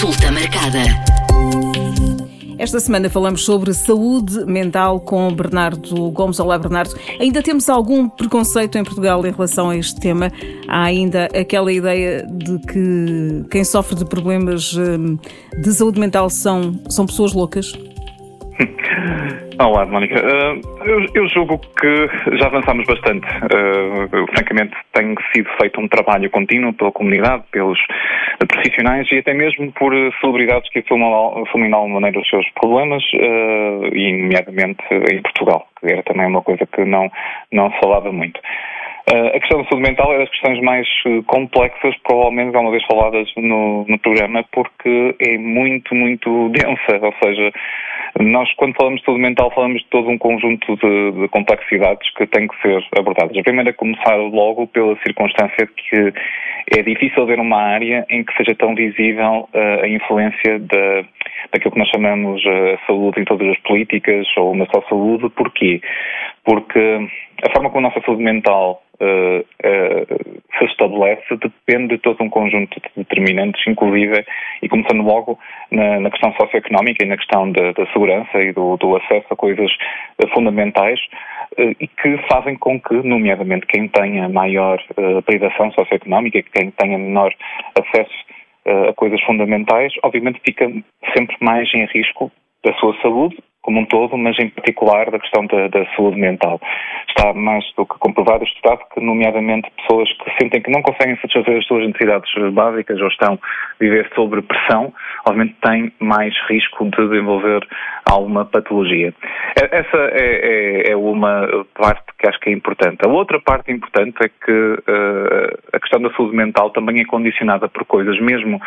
Consulta marcada. Esta semana falamos sobre saúde mental com Bernardo Gomes. Olá, Bernardo. Ainda temos algum preconceito em Portugal em relação a este tema? Há ainda aquela ideia de que quem sofre de problemas hum, de saúde mental são, são pessoas loucas? Olá, Mónica. Uh, eu, julgo que já avançamos bastante. Uh, francamente, tem sido feito um trabalho contínuo pela comunidade, pelos profissionais e até mesmo por celebridades que assumem de alguma maneira os seus problemas, uh, e nomeadamente em Portugal, que era também uma coisa que não, não se falava muito. A questão da saúde mental é das questões mais complexas, provavelmente alguma vez faladas no, no programa, porque é muito, muito densa, ou seja, nós, quando falamos de saúde mental, falamos de todo um conjunto de, de complexidades que têm que ser abordadas. A primeira é começar logo pela circunstância de que é difícil ver uma área em que seja tão visível uh, a influência da, daquilo que nós chamamos uh, saúde em todas as políticas ou na só saúde. Porquê? Porque a forma como a nossa saúde mental uh, uh, se estabelece depende de todo um conjunto de determinantes, inclusive, e começando logo na, na questão socioeconómica e na questão da, da segurança e do, do, acesso a coisas uh, fundamentais e que fazem com que, nomeadamente, quem tenha maior privação socioeconómica quem tenha menor acesso a coisas fundamentais, obviamente fica sempre mais em risco da sua saúde como um todo, mas em particular da questão da, da, saúde mental. Está mais do que comprovado, estudado, que nomeadamente pessoas que sentem que não conseguem satisfazer as suas necessidades básicas ou estão a viver sob pressão, obviamente têm mais risco de desenvolver alguma patologia. Essa é, é, é, uma parte que acho que é importante. A outra parte importante é que uh, a questão da saúde mental também é condicionada por coisas, mesmo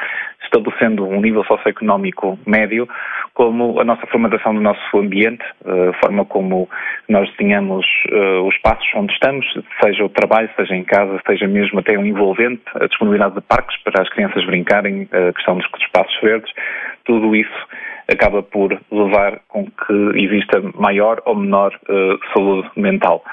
estabelecendo um nível socioeconómico médio, como a nossa formatação do nosso ambiente, a forma como nós desenhamos uh, os espaços onde estamos, seja o trabalho, seja em casa, seja mesmo até um envolvente, a disponibilidade de parques para as crianças brincarem, a questão dos espaços verdes, tudo isso acaba por levar com que exista maior ou menor saúde mental.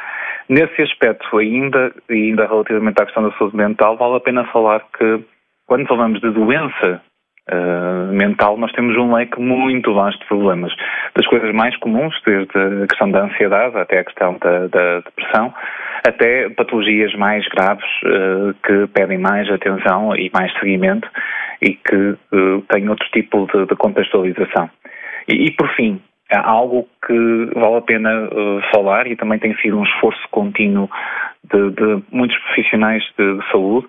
Nesse aspecto ainda, ainda relativamente à questão da saúde mental, vale a pena falar que quando falamos de doença uh, mental, nós temos um leque muito vasto de problemas. Das coisas mais comuns, desde a questão da ansiedade até a questão da, da depressão, até patologias mais graves uh, que pedem mais atenção e mais seguimento e que uh, têm outro tipo de, de contextualização. E, e, por fim, algo que vale a pena falar e também tem sido um esforço contínuo de, de muitos profissionais de, de saúde,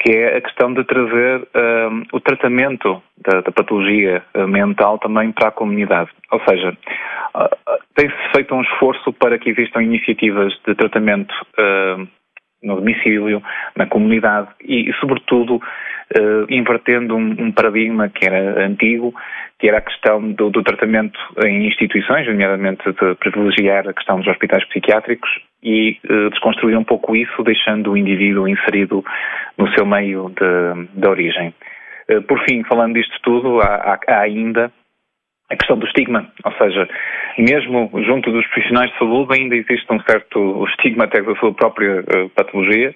que é a questão de trazer um, o tratamento da, da, patologia uh, mental também para a comunidade. Ou seja, uh, tem-se feito um esforço para que existam iniciativas de tratamento uh, no domicílio, na comunidade e, sobretudo, invertendo um, um, paradigma que era antigo, que era a questão do, do tratamento em instituições, nomeadamente de privilegiar a questão dos hospitais psiquiátricos e uh, desconstruir um pouco isso, deixando o indivíduo inserido no seu meio de, de origem. Uh, por fim, falando disto tudo, há, há, ainda a questão do estigma, ou seja, mesmo junto dos profissionais de saúde ainda existe um certo estigma até da sua própria uh, patologia,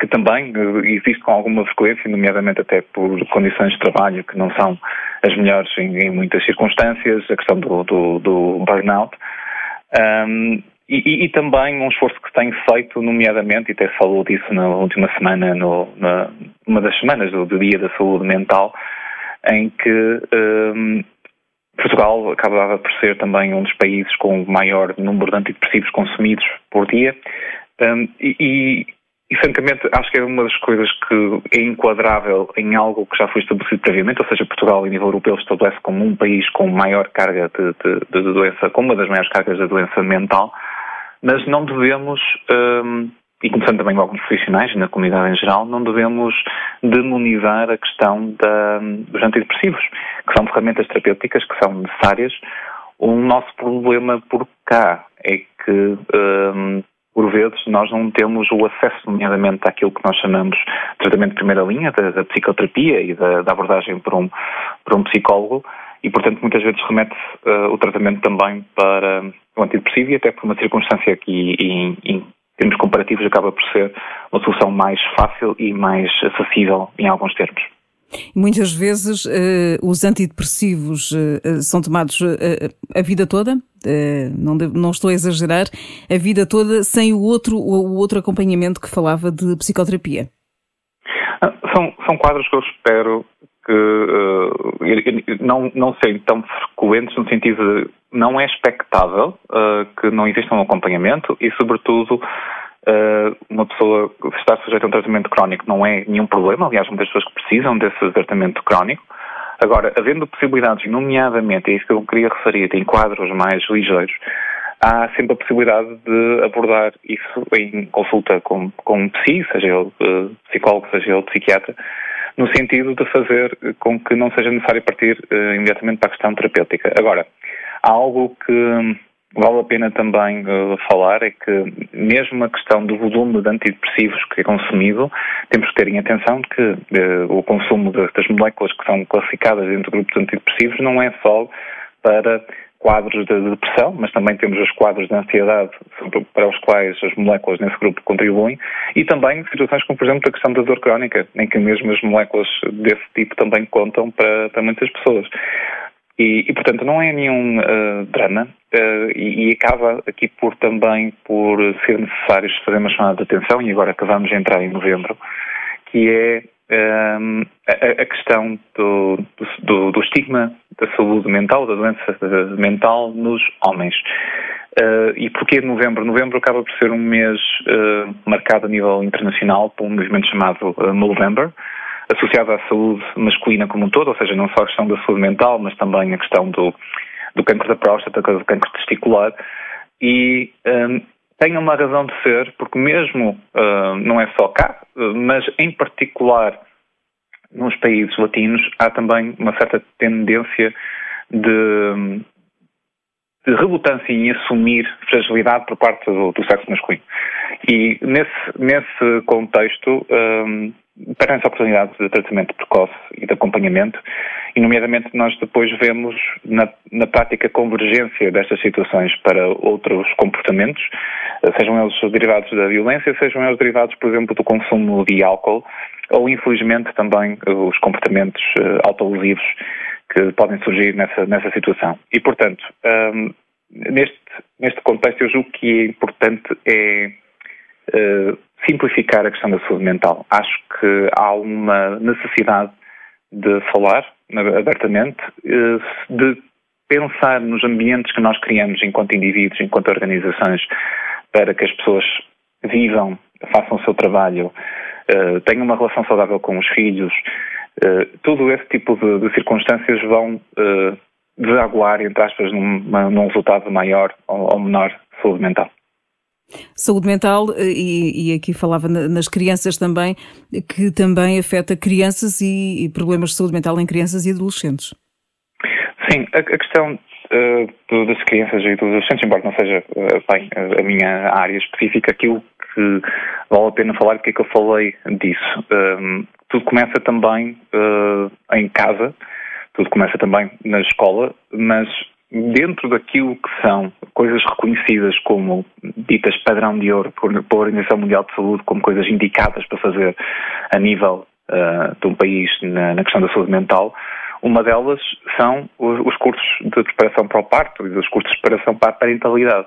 que também existe com alguma frequência, nomeadamente até por condições de trabalho que não são as melhores em, em muitas circunstâncias, a questão do, do, do burnout. Um, e, e, também um esforço que tem feito, nomeadamente, e até falou disso na última semana, no, na, uma das semanas do, do, Dia da Saúde Mental, em que um, Portugal acabava por ser também um dos países com o maior número de antidepressivos consumidos por dia. Um, e, e, francamente, acho que é uma das coisas que é enquadrável em algo que já foi estabelecido previamente, ou seja, Portugal, em nível europeu, estabelece como um país com maior carga de, de, de doença, com uma das maiores cargas de doença mental, mas não devemos, um, e começando também com alguns profissionais na comunidade em geral, não devemos demonizar a questão da, dos antidepressivos, que são ferramentas terapêuticas que são necessárias. O nosso problema por cá é que um, por vezes, nós não temos o acesso, nomeadamente, àquilo que nós chamamos de tratamento de primeira linha, da, da psicoterapia e da, da, abordagem por um, por um psicólogo, e, portanto, muitas vezes remete uh, o tratamento também para o antidepressivo e até por uma circunstância que, em, em termos comparativos, acaba por ser uma solução mais fácil e mais acessível em alguns termos. Muitas vezes uh, os antidepressivos uh, são tomados a vida toda, não, não, estou a exagerar, a vida toda sem o outro, o outro acompanhamento que falava de psicoterapia. Ah, são, são quadros que eu espero que não, não sejam tão frequentes no sentido de não é expectável que não exista um acompanhamento e, sobretudo, uh, uma pessoa estar sujeita a um tratamento crónico não é nenhum problema, aliás, muitas pessoas que precisam desse tratamento crónico. Agora, havendo possibilidades, nomeadamente, é isso que eu queria referir, em quadros mais ligeiros, há sempre a possibilidade de abordar isso em consulta com, com um psi, seja ele psicólogo, seja ele psiquiatra, no sentido de fazer com que não seja necessário partir uh, imediatamente para a questão terapêutica. Agora, há algo que vale a pena também uh, falar é que mesmo a questão do volume de antidepressivos que é consumido, temos que ter em atenção que uh, o consumo das moléculas que são classificadas dentro do grupo de antidepressivos não é só para quadros de depressão, mas também temos os quadros de ansiedade para os quais as moléculas nesse grupo contribuem e também situações como, por exemplo, a questão da dor crónica, em que mesmo as moléculas desse tipo também contam para, para muitas pessoas. E, e, portanto, não é nenhum uh, drama uh, e, e, acaba aqui por também por ser necessário fazer uma chamada de atenção, e agora acabamos de entrar em novembro, que é um, eh, a, a, questão do, do, do, estigma da saúde mental, da doença mental nos homens. Uh, e porquê novembro? Novembro acaba por ser um mês marcado a nível internacional por um movimento chamado Movember, associada à saúde masculina como um todo, ou seja, não só a questão da saúde mental, mas também a questão do, do cancro da próstata, do cancro testicular, e um, tem uma razão de ser, porque mesmo uh, não é só cá, mas em particular nos países latinos, há também uma certa tendência de, de relutância em assumir fragilidade por parte do, do sexo masculino. E nesse, nesse contexto, um, perdem-se oportunidades de tratamento precoce e de acompanhamento, e nomeadamente nós depois vemos na, na prática convergência destas situações para outros comportamentos, eh, sejam eles derivados da violência, sejam eles derivados, por exemplo, do consumo de álcool, ou infelizmente também os comportamentos uh, autolesivos que podem surgir nessa, nessa situação. E, portanto, um, neste, neste contexto eu julgo que é importante é uh, simplificar a questão da saúde mental. Acho que há uma necessidade de falar abertamente, eh, de pensar nos ambientes que nós criamos enquanto indivíduos, enquanto organizações, para que as pessoas vivam, façam o seu trabalho, eh, tenham uma relação saudável com os filhos. Eh, todo esse tipo de, circunstâncias vão desaguar, entre aspas, num, num resultado maior ou menor saúde mental. Saúde mental, eh, e, e, aqui falava nas crianças também, que também afeta crianças e, e problemas de saúde mental em crianças e adolescentes. Sim, a, a questão uh, das crianças e dos adolescentes, embora não seja uh, bem a minha área específica, aquilo que vale a pena falar, porque é que eu falei disso. Um, tudo começa também uh, em casa, tudo começa também na escola, mas dentro daquilo que são coisas reconhecidas como ditas padrão de ouro por, pela Organização Mundial de Saúde, como coisas indicadas para fazer a nível uh, de um país na, na, questão da saúde mental, uma delas são os, os cursos de preparação para o parto e os cursos de preparação para a parentalidade.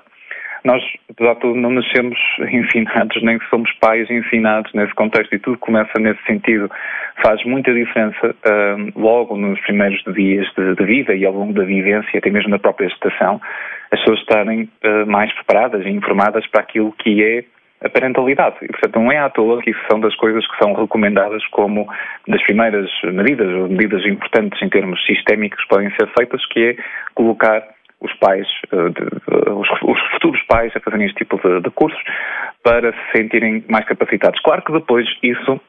Nós, apesar de tudo, não nascemos ensinados, nem somos pais ensinados nesse contexto, e tudo começa nesse sentido. Faz muita diferença uh, logo nos primeiros dias de, de, vida e ao longo da vivência, até mesmo na própria gestação, as pessoas estarem uh, mais preparadas e informadas para aquilo que é a parentalidade. E, portanto, não é à toa que isso são das coisas que são recomendadas como das primeiras medidas, ou medidas importantes em termos sistémicos que podem ser feitas, que é colocar os pais, eh, os, futuros pais a fazerem este tipo de, de cursos para se sentirem mais capacitados. Claro que depois isso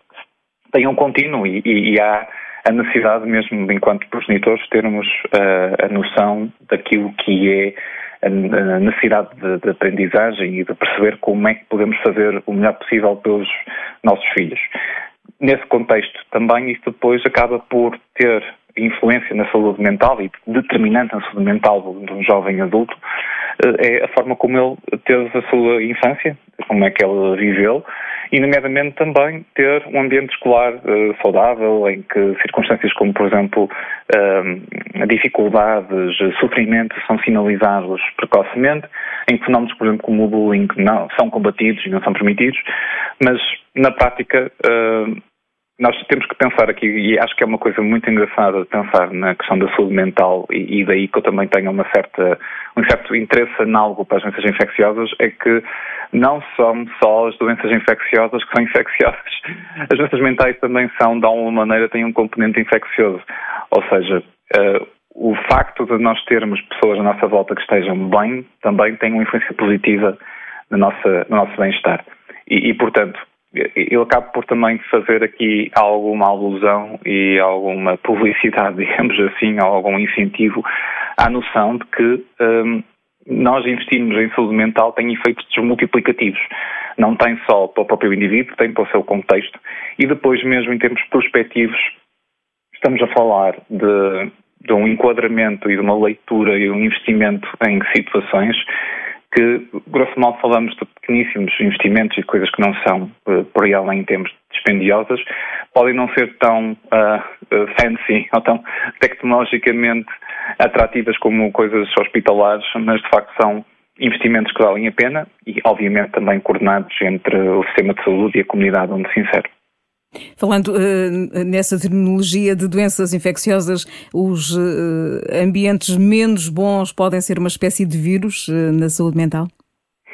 tem um contínuo e, e, e há a necessidade mesmo, enquanto progenitores, termos uh, a noção daquilo que é a necessidade de, de, aprendizagem e de perceber como é que podemos fazer o melhor possível pelos nossos filhos. Nesse contexto, também isso depois acaba por ter influência na saúde mental e determinante na saúde mental de um jovem adulto, é a forma como ele teve a sua infância, como é que ele viveu, e, nomeadamente, também ter um ambiente escolar uh, saudável, em que circunstâncias como, por exemplo, uh, dificuldades, sofrimento são sinalizados precocemente, em que fenómenos, por exemplo, como o bullying não são combatidos e não são permitidos, mas, na prática, uh, nós temos que pensar aqui, e acho que é uma coisa muito engraçada pensar na questão da saúde mental, e, e daí que eu também tenho uma certa, um certo interesse análogo para as doenças infecciosas, é que não são só as doenças infecciosas que são infecciosas. As doenças mentais também são, de alguma maneira, têm um componente infeccioso. Ou seja, uh, o facto de nós termos pessoas à nossa volta que estejam bem também tem uma influência positiva no nosso, no nosso bem-estar. E, e, portanto, eu acabo por também fazer aqui alguma alusão e alguma publicidade, digamos assim, algum incentivo à noção de que um, nós investirmos em saúde mental tem efeitos multiplicativos. Não tem só para o próprio indivíduo, tem para o seu contexto. E depois, mesmo em termos prospectivos, estamos a falar de, de um enquadramento e de uma leitura e um investimento em situações que, grosso modo, falamos de pequeníssimos investimentos e coisas que não são, uh, por aí além, em termos dispendiosas, podem não ser tão uh, fancy ou tão tecnologicamente atrativas como coisas hospitalares, mas de facto são investimentos que valem a pena e, obviamente, também coordenados entre o sistema de saúde e a comunidade onde se insere. Falando uh, nessa terminologia de doenças infecciosas, os uh, ambientes menos bons podem ser uma espécie de vírus uh, na saúde mental?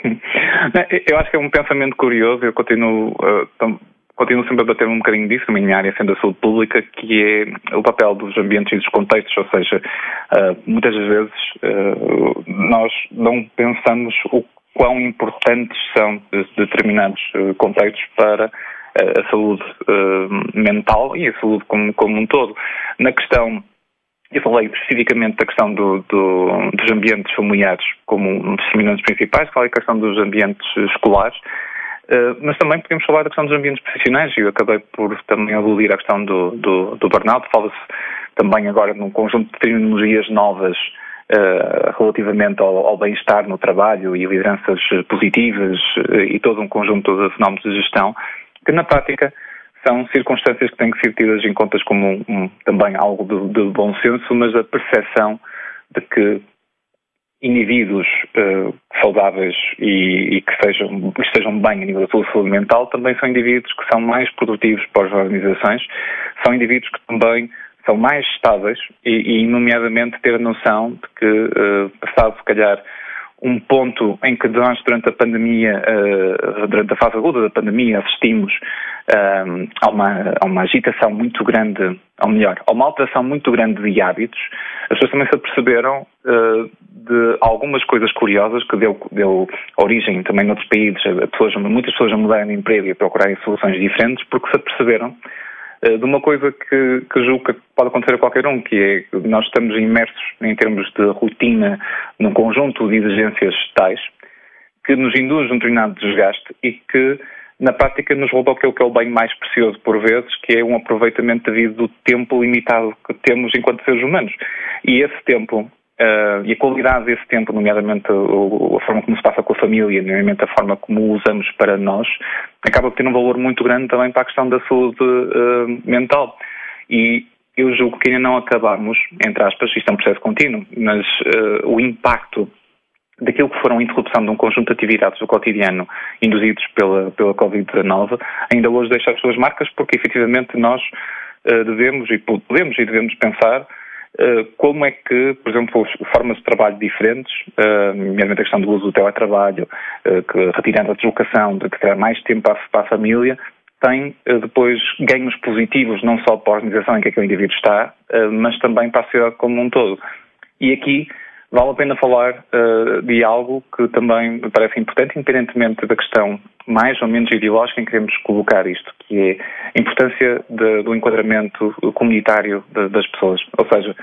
Eu acho que é um pensamento curioso. Eu continuo, continuo sempre a bater um bocadinho disso na minha área, sendo a saúde pública, que é o papel dos ambientes e dos contextos. Ou seja, muitas vezes nós não pensamos o quão importantes são determinados contextos para a saúde uh, mental e a saúde como, como um todo. Na questão eu falei especificamente da questão do, do, dos ambientes familiares como um dos determinantes principais, falei da questão dos ambientes escolares, uh, mas também podemos falar da questão dos ambientes profissionais e eu acabei por também aludir à questão do, do, do burnout. Fala-se também agora num conjunto de terminologias novas uh, relativamente ao, ao bem-estar no trabalho e lideranças positivas uh, e todo um conjunto de fenómenos de gestão que na prática são circunstâncias que têm que ser tidas em contas como um, um, também algo de, de, bom senso, mas a percepção de que indivíduos uh, saudáveis e, e, que, sejam, que estejam bem a nível da sua saúde mental também são indivíduos que são mais produtivos para as organizações, são indivíduos que também são mais estáveis e, e nomeadamente ter a noção de que, uh, passado se calhar um ponto em que nós, durante a pandemia, uh, durante a fase aguda da pandemia, assistimos uh, a, uma, a uma agitação muito grande, ou melhor, a uma alteração muito grande de hábitos, as pessoas também se aperceberam uh, de algumas coisas curiosas que deu, deu origem também noutros países, pessoas, muitas pessoas a mudarem de emprego e a procurarem soluções diferentes, porque se aperceberam eh, de uma coisa que, que julgo que pode acontecer a qualquer um, que é que nós estamos imersos em termos de rotina num conjunto de exigências tais que nos induz um determinado desgaste e que na prática nos rouba aquilo que é o bem mais precioso por vezes, que é um aproveitamento devido do tempo limitado que temos enquanto seres humanos. E esse tempo Uh, e a qualidade desse tempo, nomeadamente a, a, forma como se passa com a família, nomeadamente a forma como o usamos para nós, acaba por ter um valor muito grande também para a questão da saúde uh, mental. E eu julgo que ainda não acabamos, entre aspas, isto é um processo contínuo, mas uh, o impacto daquilo que foram a interrupção de um conjunto de atividades do cotidiano induzidos pela, pela Covid-19, ainda hoje deixa as suas marcas, porque efetivamente nós devemos e podemos e devemos pensar como é que, por exemplo, formas de trabalho diferentes, uh, nomeadamente a questão do uso do teletrabalho, uh, que retirando a deslocação, de ter mais tempo para, a família, tem depois ganhos positivos não só para a organização em que aquele indivíduo está, mas também para a sociedade como um todo. E aqui vale a pena falar uh, de algo que também me parece importante, independentemente da questão mais ou menos ideológica em que queremos colocar isto, que é a importância de, do enquadramento comunitário de, das pessoas. Ou seja,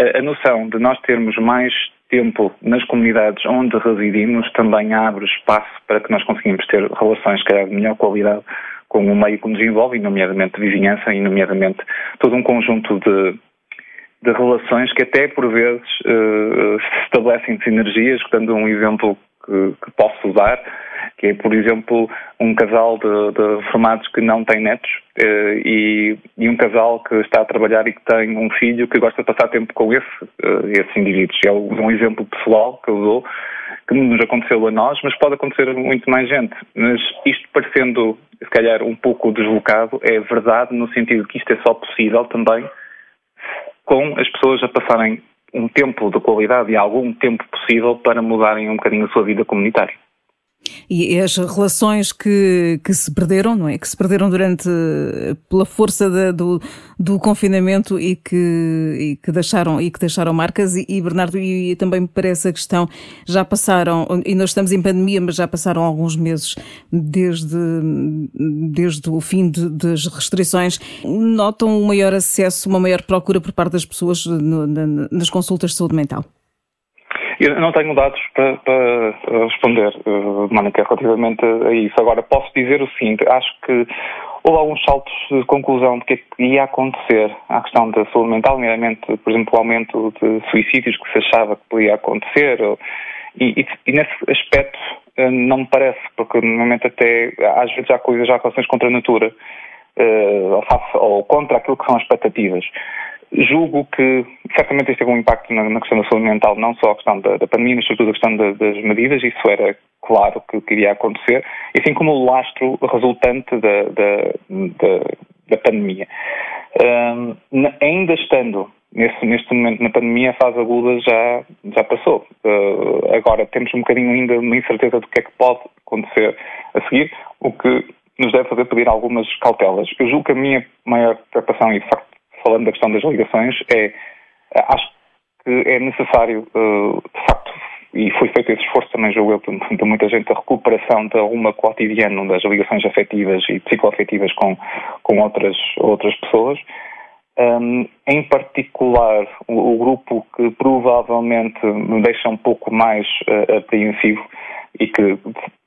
a, a, noção de nós termos mais tempo nas comunidades onde residimos também abre espaço para que nós conseguimos ter relações calhar, de melhor qualidade com o meio que nos envolve, nomeadamente vizinhança e nomeadamente todo um conjunto de de relações que até por vezes uh, se estabelecem sinergias, dando um exemplo que, que, posso usar, que é, por exemplo, um casal de, de reformados que não tem netos uh, e, e, um casal que está a trabalhar e que tem um filho que gosta de passar tempo com esse, uh, esses indivíduos. É um exemplo pessoal que eu dou, que nos aconteceu a nós, mas pode acontecer a muito mais gente. Mas isto parecendo, se calhar, um pouco deslocado, é verdade no sentido que isto é só possível também com as pessoas a passarem um tempo de qualidade e algum tempo possível para mudarem um bocadinho a sua vida comunitária. E as relações que, que se perderam, não é? Que se perderam durante, pela força do, do confinamento e que, e que deixaram, e que deixaram marcas. E, e Bernardo, e, também me parece a questão, já passaram, e nós estamos em pandemia, mas já passaram alguns meses desde, desde o fim de, das restrições. Notam um maior acesso, uma maior procura por parte das pessoas no, na, nas consultas de saúde mental? Eu não tenho dados para, para responder, uh, Mónica, relativamente a isso. Agora, posso dizer o seguinte: acho que houve alguns saltos de conclusão que, é que ia acontecer à questão da saúde mental, nomeadamente, por exemplo, o aumento de suicídios que se achava que podia acontecer. E, e, e nesse aspecto uh, não me parece, porque normalmente até às vezes há coisas, há relações contra a natura. Ou, ou contra aquilo que são as expectativas. Julgo que certamente isto teve um impacto na, na, questão da saúde mental, não só a questão da, da pandemia, mas sobretudo a questão da, das medidas, isso era claro que, que iria acontecer, assim como o lastro resultante da, da, da pandemia. Um, ainda estando nesse, neste momento na pandemia, a fase aguda já, já passou. Uh, agora temos um bocadinho ainda uma incerteza do que é que pode acontecer a seguir, o que nos deve fazer pedir algumas cautelas. Eu julgo que a minha maior preocupação, e de facto falando da questão das ligações, é, acho que é necessário, uh, de facto, e foi feito esse esforço também, julgo eu, de muita gente, a recuperação de alguma cotidiano das ligações afetivas e psicoafetivas com, com outras, outras pessoas. Um, em particular, o, o, grupo que provavelmente me deixa um pouco mais uh, apreensivo e que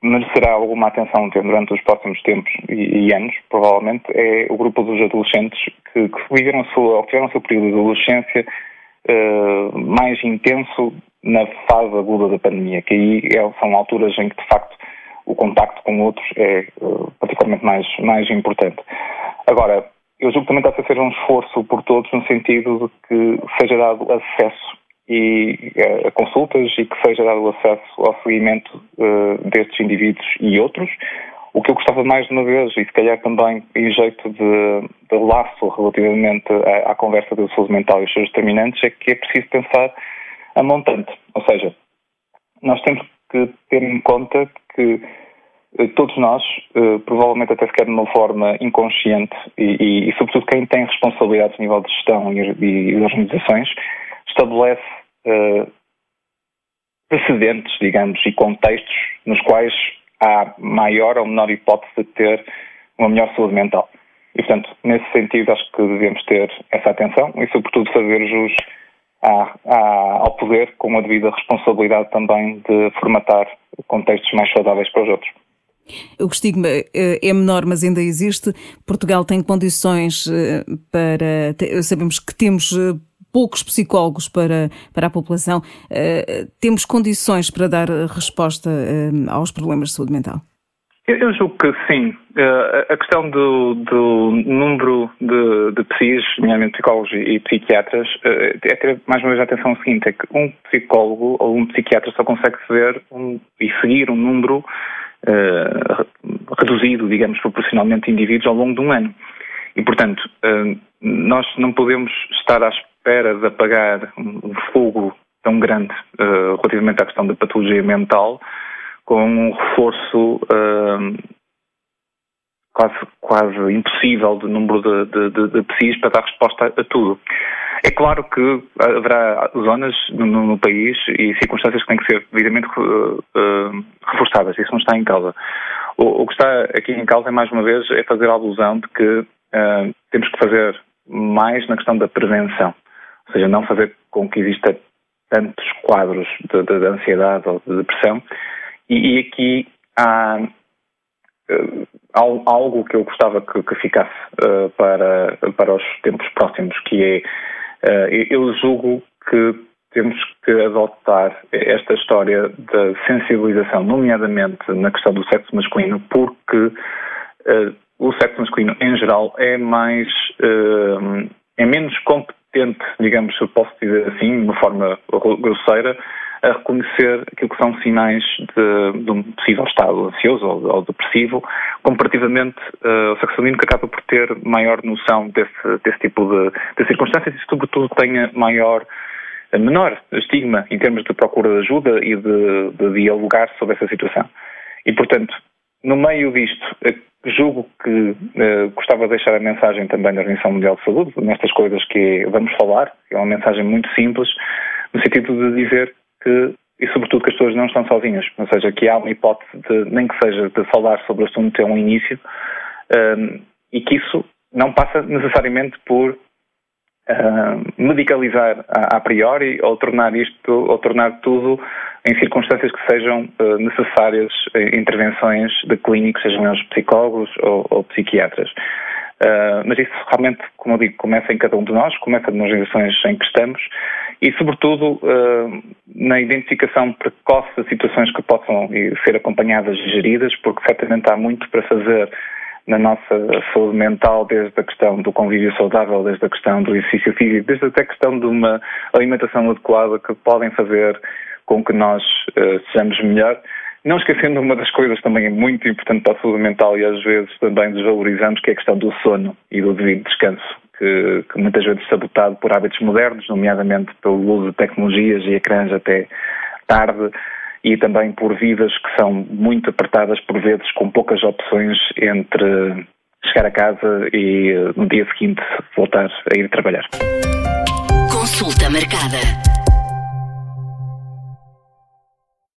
merecerá alguma atenção durante os próximos tempos e, e, anos, provavelmente, é o grupo dos adolescentes que, que viveram sua, tiveram o seu período de adolescência uh, mais intenso na fase aguda da pandemia, que aí é, são alturas em que, de facto, o contacto com outros é uh, particularmente mais, mais importante. Agora, eu julgo que também está ser um esforço por todos no sentido de que seja dado acesso e uh, consultas e que seja dado acesso ao seguimento uh, destes indivíduos e outros. O que eu gostava mais de uma vez, e se calhar também em jeito de, de laço relativamente à, à, conversa da saúde mental e os seus determinantes, é que é preciso pensar a montante. Ou seja, nós temos que ter em conta que uh, todos nós, provavelmente até sequer de uma forma inconsciente, e, e, e, sobretudo quem tem responsabilidades a nível de gestão e, e organizações, estabelece uh, precedentes, digamos, e contextos nos quais há maior ou menor hipótese de ter uma melhor saúde mental. E, portanto, nesse sentido, acho que devemos ter essa atenção e, sobretudo, fazer jus à, à, ao poder com a devida responsabilidade também de formatar contextos mais saudáveis para os outros. O estigma eh, é menor, mas ainda existe. Portugal tem condições eh, para. Sabemos que temos poucos psicólogos para, para a população. Uh, temos condições para dar resposta uh, aos problemas de saúde mental? Eu, eu julgo que sim. Uh, a questão do, do número de, de psis, nomeadamente psicólogos e psiquiatras, é ter mais uma vez a atenção ao seguinte, é que um psicólogo ou um psiquiatra só consegue ver um, e seguir um número reduzido, digamos, proporcionalmente de indivíduos ao longo de um ano. E, portanto, nós não podemos estar à espera espera de apagar um fogo tão grande uh, relativamente à questão da patologia mental com um reforço uh, quase, quase impossível de número de, de, de, de para dar resposta a, tudo. É claro que haverá zonas no, no, país e circunstâncias que têm que ser devidamente uh, uh, reforçadas, isso não está em causa. O, o, que está aqui em causa, mais uma vez, é fazer a alusão de que temos que fazer mais na questão da prevenção. Ou seja, não fazer com que exista tantos quadros de, de, de ansiedade ou de depressão. E, e aqui há uh, algo que eu gostava que, que ficasse uh, para, para os tempos próximos, que é eu julgo que temos que adotar esta história da sensibilização, nomeadamente na questão do sexo masculino, porque o sexo masculino em geral é mais é menos competente, digamos, se posso dizer assim, de uma forma grosseira, a reconhecer aquilo que são sinais de, de um possível estado ansioso ou, ou depressivo, comparativamente uh, ao sexo feminino que acaba por ter maior noção desse, desse tipo de, de circunstâncias e, sobretudo, tenha maior menor estigma em termos de procura de ajuda e de, de dialogar sobre essa situação. E, portanto, no meio disto, eh, julgo que uh, gostava de deixar a mensagem também da Organização Mundial de Saúde, nestas coisas que vamos falar, é uma mensagem muito simples, no sentido de dizer que, e sobretudo que as pessoas não estão sozinhas, ou seja, que há uma hipótese de, nem que seja de falar sobre o assunto, ter um início, um, ehm, e que isso não passa necessariamente por medicalizar a, a, priori ou tornar isto, ou tornar tudo em circunstâncias que sejam uh, necessárias uh, intervenções de clínicos, sejam eles psicólogos ou, ou psiquiatras. Uh, mas isso realmente, como eu digo, começa em cada um de nós, começa nas gerações em que estamos e, sobretudo, uh, na identificação precoce de situações que possam ser acompanhadas e geridas, porque certamente há muito para fazer na nossa saúde mental, desde a questão do convívio saudável, desde a questão do exercício físico, desde até a questão de uma alimentação adequada que podem fazer com que nós uh, sejamos melhor. Não esquecendo uma das coisas também muito importante para a saúde mental e às vezes também desvalorizamos, que é a questão do sono e do devido descanso, que, que muitas vezes sabotado por hábitos modernos, nomeadamente pelo uso de tecnologias e ecrãs até tarde, e também por vidas que são muito apertadas por vezes, com poucas opções entre chegar a casa e no dia seguinte voltar a ir trabalhar. Consulta marcada.